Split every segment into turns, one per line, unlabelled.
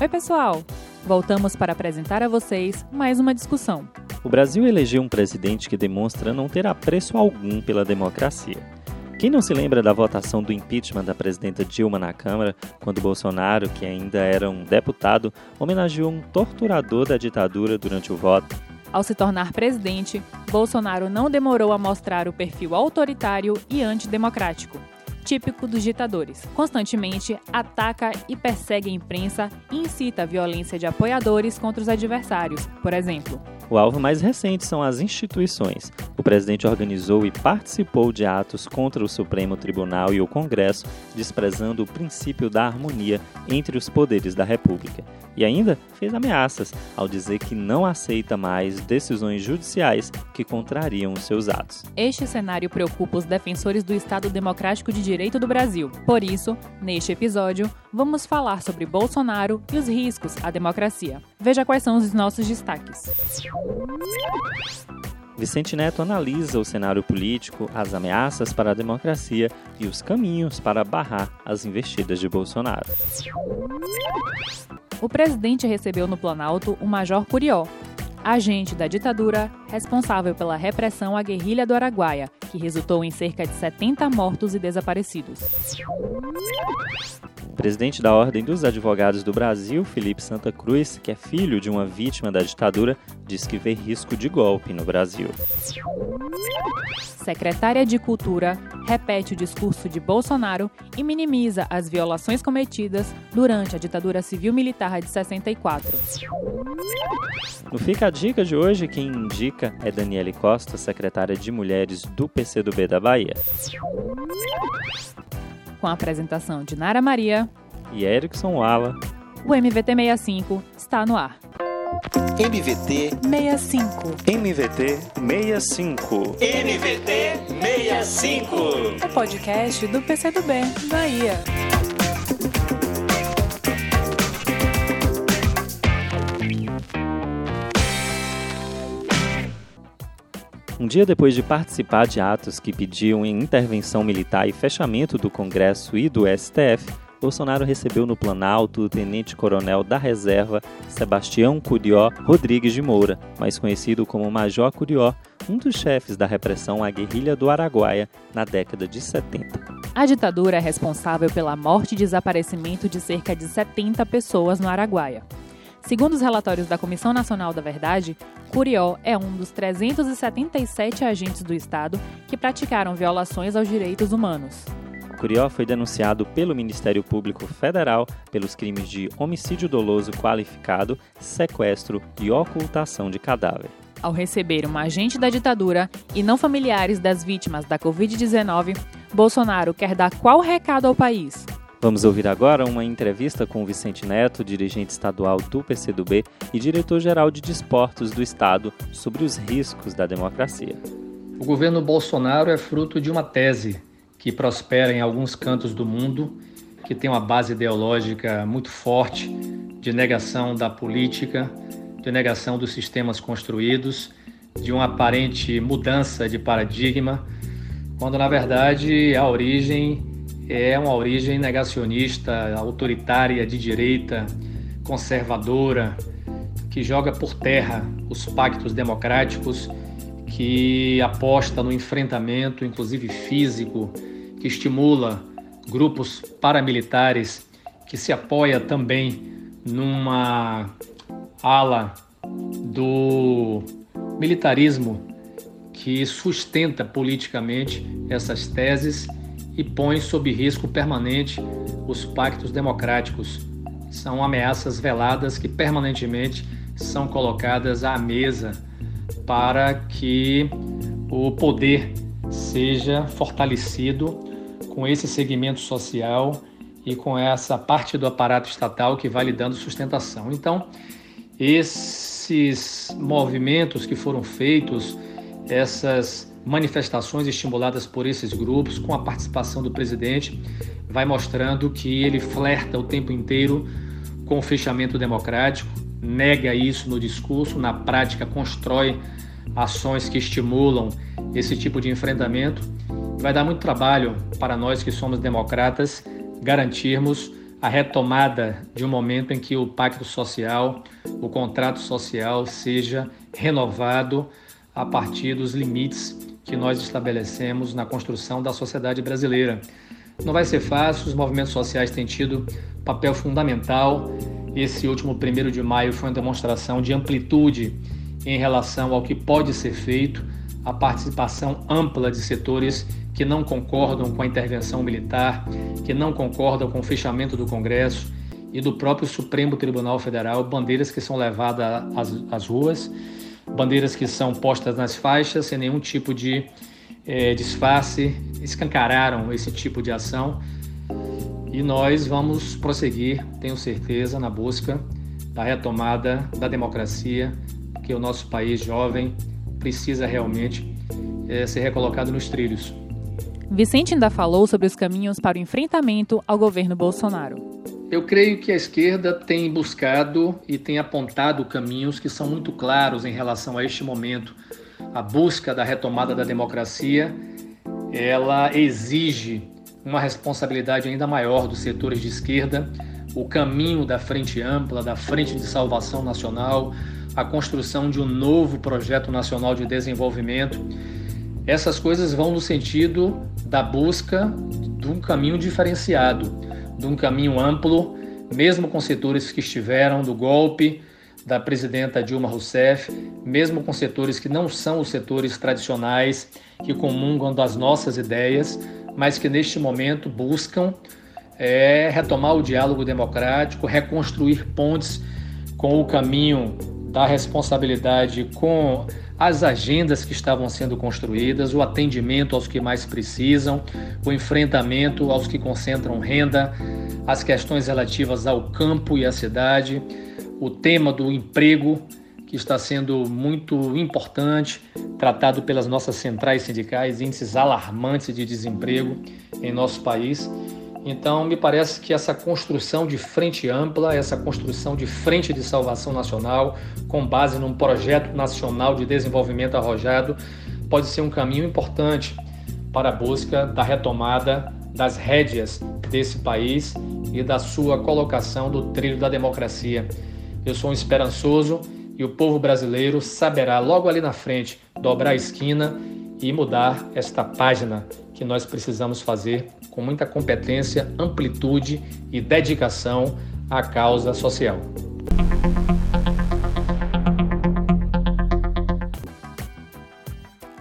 Oi, pessoal! Voltamos para apresentar a vocês mais uma discussão.
O Brasil elegeu um presidente que demonstra não ter apreço algum pela democracia. Quem não se lembra da votação do impeachment da presidenta Dilma na Câmara, quando Bolsonaro, que ainda era um deputado, homenageou um torturador da ditadura durante o voto?
Ao se tornar presidente, Bolsonaro não demorou a mostrar o perfil autoritário e antidemocrático típico dos ditadores. Constantemente ataca e persegue a imprensa e incita a violência de apoiadores contra os adversários, por exemplo.
O alvo mais recente são as instituições. O presidente organizou e participou de atos contra o Supremo Tribunal e o Congresso, desprezando o princípio da harmonia entre os poderes da República. E ainda fez ameaças ao dizer que não aceita mais decisões judiciais que contrariam os seus atos.
Este cenário preocupa os defensores do Estado Democrático de Direito do Brasil. Por isso, neste episódio, vamos falar sobre Bolsonaro e os riscos à democracia. Veja quais são os nossos destaques.
Vicente Neto analisa o cenário político, as ameaças para a democracia e os caminhos para barrar as investidas de Bolsonaro.
O presidente recebeu no Planalto o Major Curió, agente da ditadura responsável pela repressão à guerrilha do Araguaia, que resultou em cerca de 70 mortos e desaparecidos.
Presidente da Ordem dos Advogados do Brasil, Felipe Santa Cruz, que é filho de uma vítima da ditadura, diz que vê risco de golpe no Brasil.
Secretária de Cultura repete o discurso de Bolsonaro e minimiza as violações cometidas durante a ditadura civil-militar de 64.
No Fica a Dica de hoje, quem indica é Daniele Costa, secretária de Mulheres do PCdoB da Bahia
com a apresentação de Nara Maria
e Erickson Wala.
O MVT 65 está no ar.
MVT
65.
MVT 65. MVT 65.
O podcast do PCdoB, Bahia.
Um dia depois de participar de atos que pediam intervenção militar e fechamento do Congresso e do STF, Bolsonaro recebeu no Planalto o tenente-coronel da reserva Sebastião Curió Rodrigues de Moura, mais conhecido como Major Curió, um dos chefes da repressão à guerrilha do Araguaia na década de 70.
A ditadura é responsável pela morte e desaparecimento de cerca de 70 pessoas no Araguaia. Segundo os relatórios da Comissão Nacional da Verdade, Curió é um dos 377 agentes do Estado que praticaram violações aos direitos humanos.
Curió foi denunciado pelo Ministério Público Federal pelos crimes de homicídio doloso qualificado, sequestro e ocultação de cadáver.
Ao receber um agente da ditadura e não familiares das vítimas da Covid-19, Bolsonaro quer dar qual recado ao país?
Vamos ouvir agora uma entrevista com o Vicente Neto, dirigente estadual do PCdoB e diretor-geral de desportos do Estado, sobre os riscos da democracia.
O governo Bolsonaro é fruto de uma tese que prospera em alguns cantos do mundo, que tem uma base ideológica muito forte de negação da política, de negação dos sistemas construídos, de uma aparente mudança de paradigma, quando na verdade a origem é uma origem negacionista, autoritária, de direita, conservadora, que joga por terra os pactos democráticos, que aposta no enfrentamento, inclusive físico, que estimula grupos paramilitares, que se apoia também numa ala do militarismo que sustenta politicamente essas teses e põe sob risco permanente os pactos democráticos. São ameaças veladas que permanentemente são colocadas à mesa para que o poder seja fortalecido com esse segmento social e com essa parte do aparato estatal que vai lhe dando sustentação. Então, esses movimentos que foram feitos, essas manifestações estimuladas por esses grupos, com a participação do presidente, vai mostrando que ele flerta o tempo inteiro com o fechamento democrático, nega isso no discurso, na prática constrói ações que estimulam esse tipo de enfrentamento. Vai dar muito trabalho para nós que somos democratas garantirmos a retomada de um momento em que o pacto social, o contrato social seja renovado a partir dos limites que nós estabelecemos na construção da sociedade brasileira. Não vai ser fácil, os movimentos sociais têm tido papel fundamental. Esse último primeiro de maio foi uma demonstração de amplitude em relação ao que pode ser feito, a participação ampla de setores que não concordam com a intervenção militar, que não concordam com o fechamento do Congresso e do próprio Supremo Tribunal Federal, bandeiras que são levadas às, às ruas, bandeiras que são postas nas faixas sem nenhum tipo de é, disfarce, escancararam esse tipo de ação e nós vamos prosseguir, tenho certeza, na busca da retomada da democracia que o nosso país jovem precisa realmente é, ser recolocado nos trilhos.
Vicente ainda falou sobre os caminhos para o enfrentamento ao governo Bolsonaro.
Eu creio que a esquerda tem buscado e tem apontado caminhos que são muito claros em relação a este momento. A busca da retomada da democracia, ela exige uma responsabilidade ainda maior dos setores de esquerda, o caminho da frente ampla, da frente de salvação nacional, a construção de um novo projeto nacional de desenvolvimento. Essas coisas vão no sentido da busca de um caminho diferenciado, de um caminho amplo, mesmo com setores que estiveram do golpe da presidenta Dilma Rousseff, mesmo com setores que não são os setores tradicionais que comungam das nossas ideias, mas que neste momento buscam é, retomar o diálogo democrático, reconstruir pontes com o caminho da responsabilidade com as agendas que estavam sendo construídas, o atendimento aos que mais precisam, o enfrentamento aos que concentram renda, as questões relativas ao campo e à cidade, o tema do emprego, que está sendo muito importante, tratado pelas nossas centrais sindicais, índices alarmantes de desemprego em nosso país. Então, me parece que essa construção de frente ampla, essa construção de frente de salvação nacional, com base num projeto nacional de desenvolvimento arrojado, pode ser um caminho importante para a busca da retomada das rédeas desse país e da sua colocação do trilho da democracia. Eu sou um esperançoso e o povo brasileiro saberá logo ali na frente dobrar a esquina e mudar esta página que nós precisamos fazer com muita competência, amplitude e dedicação à causa social.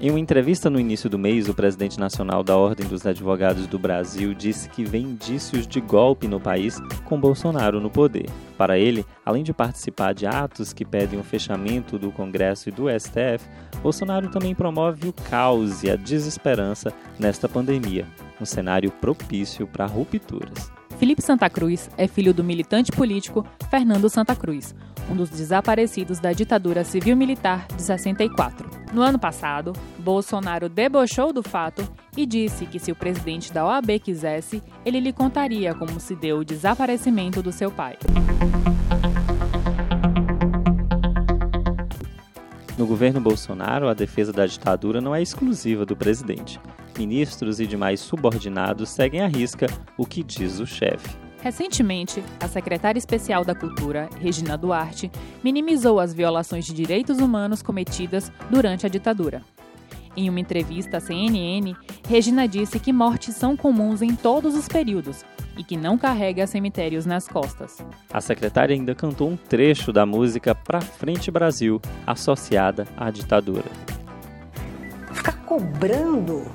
Em uma entrevista no início do mês, o presidente nacional da Ordem dos Advogados do Brasil disse que vê indícios de golpe no país com Bolsonaro no poder. Para ele, além de participar de atos que pedem o fechamento do Congresso e do STF, Bolsonaro também promove o caos e a desesperança nesta pandemia, um cenário propício para rupturas.
Felipe Santa Cruz é filho do militante político Fernando Santa Cruz, um dos desaparecidos da ditadura civil-militar de 64. No ano passado, Bolsonaro debochou do fato e disse que se o presidente da OAB quisesse, ele lhe contaria como se deu o desaparecimento do seu pai.
No governo Bolsonaro, a defesa da ditadura não é exclusiva do presidente. Ministros e demais subordinados seguem à risca o que diz o chefe.
Recentemente, a secretária especial da Cultura, Regina Duarte, minimizou as violações de direitos humanos cometidas durante a ditadura. Em uma entrevista à CNN, Regina disse que mortes são comuns em todos os períodos e que não carrega cemitérios nas costas.
A secretária ainda cantou um trecho da música Pra Frente Brasil, associada à ditadura.
Ficar cobrando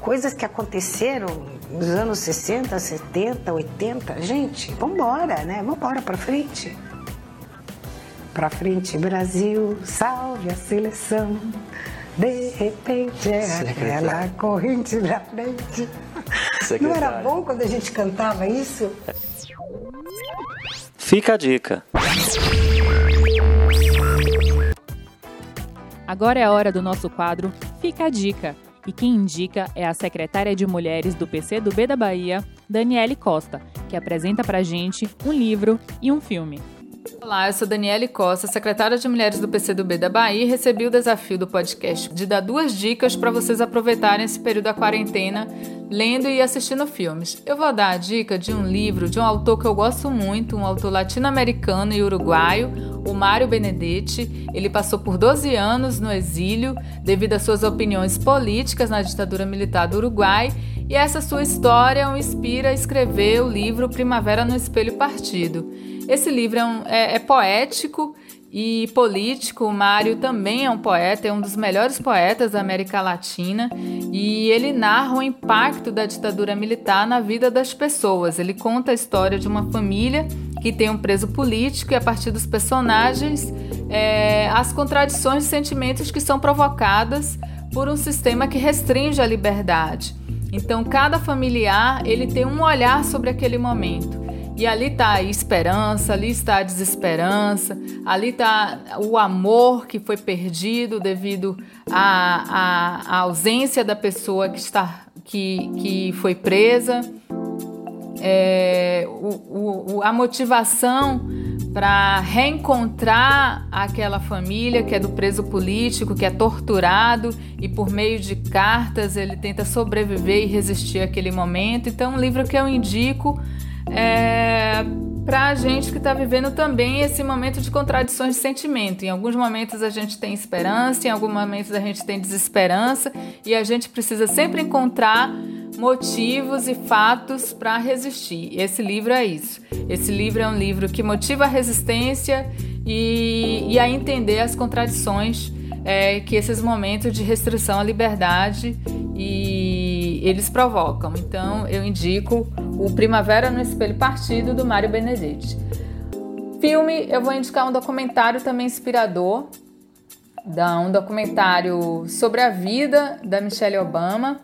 coisas que aconteceram nos anos 60, 70, 80. Gente, vambora, né? Vambora pra frente. Pra frente, Brasil, salve a seleção. De repente é aquela corrente pra frente. Secretário. Não era bom quando a gente cantava isso?
Fica a dica.
Agora é a hora do nosso quadro Fica a Dica e quem indica é a secretária de Mulheres do PCdoB da Bahia, Daniele Costa, que apresenta pra gente um livro e um filme.
Olá, eu sou Daniele Costa, secretária de Mulheres do PCdoB da Bahia e recebi o desafio do podcast de dar duas dicas para vocês aproveitarem esse período da quarentena lendo e assistindo filmes. Eu vou dar a dica de um livro de um autor que eu gosto muito, um autor latino-americano e uruguaio, o Mário Benedetti. Ele passou por 12 anos no exílio devido às suas opiniões políticas na ditadura militar do Uruguai e essa sua história o inspira a escrever o livro Primavera no Espelho Partido. Esse livro é, um, é, é poético e político. O Mário também é um poeta, é um dos melhores poetas da América Latina e ele narra o impacto da ditadura militar na vida das pessoas. Ele conta a história de uma família que tem um preso político e a partir dos personagens é, as contradições de sentimentos que são provocadas por um sistema que restringe a liberdade. Então cada familiar ele tem um olhar sobre aquele momento. E ali está a esperança, ali está a desesperança, ali está o amor que foi perdido devido à, à, à ausência da pessoa que, está, que, que foi presa, é, o, o, a motivação para reencontrar aquela família que é do preso político, que é torturado e por meio de cartas ele tenta sobreviver e resistir àquele momento. Então, um livro que eu indico é, para a gente que está vivendo também esse momento de contradições de sentimento. Em alguns momentos a gente tem esperança, em alguns momentos a gente tem desesperança e a gente precisa sempre encontrar motivos e fatos para resistir. Esse livro é isso. Esse livro é um livro que motiva a resistência e, e a entender as contradições é, que esses momentos de restrição à liberdade e eles provocam. Então eu indico o Primavera no Espelho Partido do Mário Benedetti. Filme, eu vou indicar um documentário também inspirador, um documentário sobre a vida da Michelle Obama.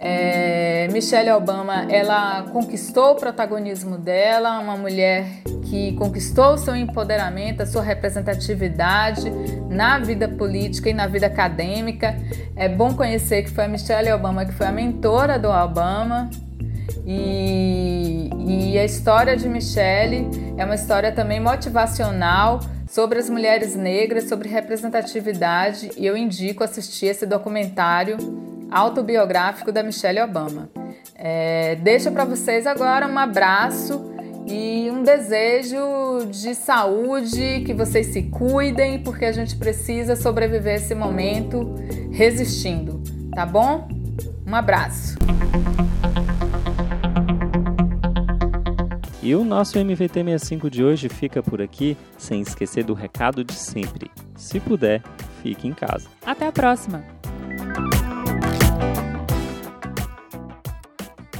É, Michelle Obama, ela conquistou o protagonismo dela, uma mulher que conquistou seu empoderamento, a sua representatividade na vida política e na vida acadêmica. É bom conhecer que foi a Michelle Obama que foi a mentora do Obama, e, e a história de Michelle é uma história também motivacional sobre as mulheres negras, sobre representatividade, e eu indico assistir esse documentário autobiográfico da Michelle Obama. É, deixo para vocês agora um abraço e um desejo de saúde, que vocês se cuidem, porque a gente precisa sobreviver esse momento resistindo, tá bom? Um abraço.
E o nosso MVT 65 de hoje fica por aqui, sem esquecer do recado de sempre. Se puder, fique em casa.
Até a próxima!